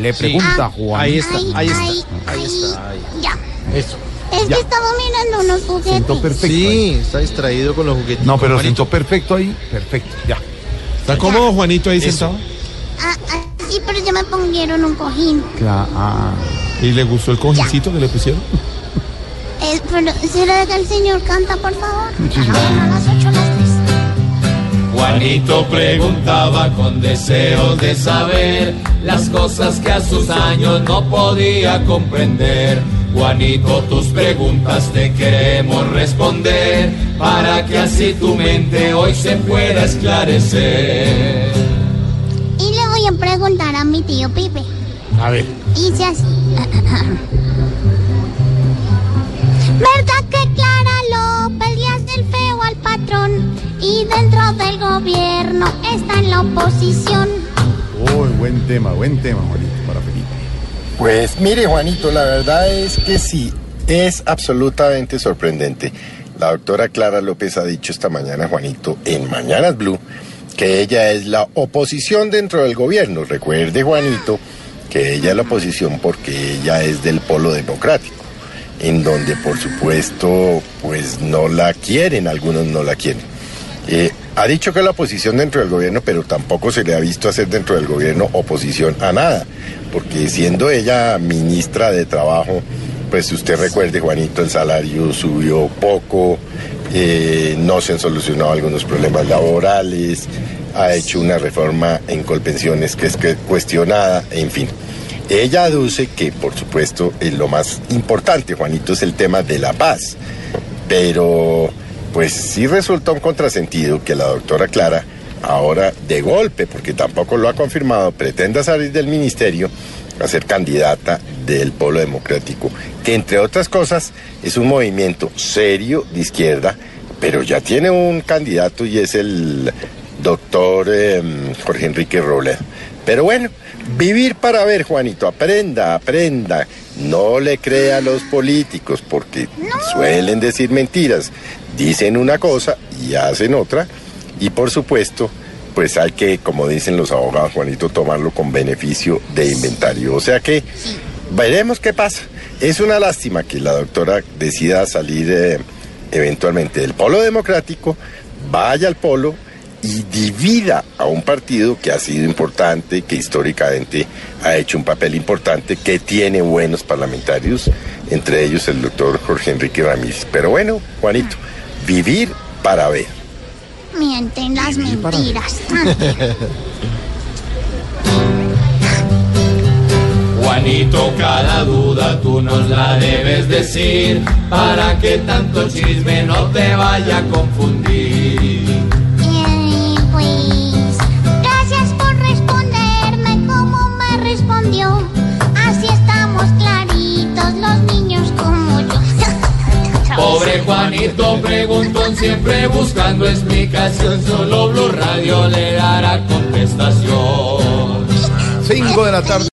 Le pregunta Juan. Ahí está, ahí está, ahí está, ahí. Ya. Eso. Es Ya. que estaba mirando unos Sentó juguetes. perfecto. ahí. Sí, está distraído con los juguetes. No, pero sentó perfecto ahí. Perfecto, ya. ¿Está cómodo Juanito ahí sentado? Ah, ah, sí, pero ya me pongieron un cojín. Cla- ah. ¿Y le gustó el cojincito que le pusieron? Eh, pero, ¿será que el señor canta, por favor? A las ocho. Juanito preguntaba con deseos de saber las cosas que a sus años no podía comprender. Juanito, tus preguntas te queremos responder para que así tu mente hoy se pueda esclarecer. Y le voy a preguntar a mi tío Pipe. A ver. Dice así. ¿Verdad que Clara Y dentro del gobierno está en la oposición. Uy, buen tema, buen tema, Juanito, para Felipe. Pues mire, Juanito, la verdad es que sí, es absolutamente sorprendente. La doctora Clara López ha dicho esta mañana, Juanito, en Mañanas Blue, que ella es la oposición dentro del gobierno. Recuerde, Juanito, que ella es la oposición porque ella es del polo democrático, en donde, por supuesto, pues no la quieren, algunos no la quieren. Eh, ha dicho que es la oposición dentro del gobierno, pero tampoco se le ha visto hacer dentro del gobierno oposición a nada, porque siendo ella ministra de Trabajo, pues usted recuerde, Juanito, el salario subió poco, eh, no se han solucionado algunos problemas laborales, ha hecho una reforma en Colpensiones que es cuestionada, en fin. Ella aduce que, por supuesto, eh, lo más importante, Juanito, es el tema de la paz. Pero, pues sí resulta un contrasentido que la doctora Clara, ahora de golpe, porque tampoco lo ha confirmado, pretenda salir del ministerio a ser candidata del Polo Democrático, que entre otras cosas es un movimiento serio de izquierda, pero ya tiene un candidato y es el doctor eh, Jorge Enrique Robledo. Pero bueno, vivir para ver, Juanito, aprenda, aprenda. No le crea a los políticos porque suelen decir mentiras. Dicen una cosa y hacen otra. Y por supuesto, pues hay que, como dicen los abogados, Juanito, tomarlo con beneficio de inventario. O sea que veremos qué pasa. Es una lástima que la doctora decida salir eh, eventualmente del polo democrático, vaya al polo y divida a un partido que ha sido importante, que históricamente ha hecho un papel importante, que tiene buenos parlamentarios, entre ellos el doctor Jorge Enrique Ramírez. Pero bueno, Juanito, vivir para ver. Mienten las mentiras. Juanito, cada duda tú nos la debes decir para que tanto chisme no te vaya a confundir. Preguntón siempre buscando explicación, solo Blue Radio le dará contestación. 5 de la tarde.